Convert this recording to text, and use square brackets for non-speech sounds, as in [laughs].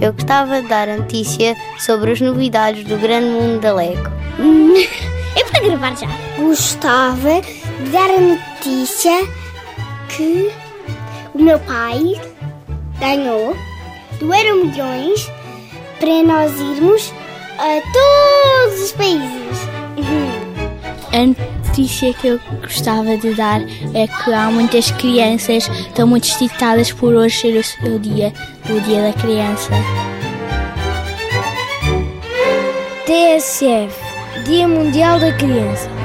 Eu gostava de dar a notícia sobre as novidades do grande mundo da Lego. [laughs] É para gravar já. Gostava de dar a notícia que o meu pai ganhou do Euro Milhões para nós irmos a todos os países. A notícia que eu gostava de dar é que há muitas crianças que estão muito excitadas por hoje ser o seu dia, o dia da criança. TSF, Dia Mundial da Criança.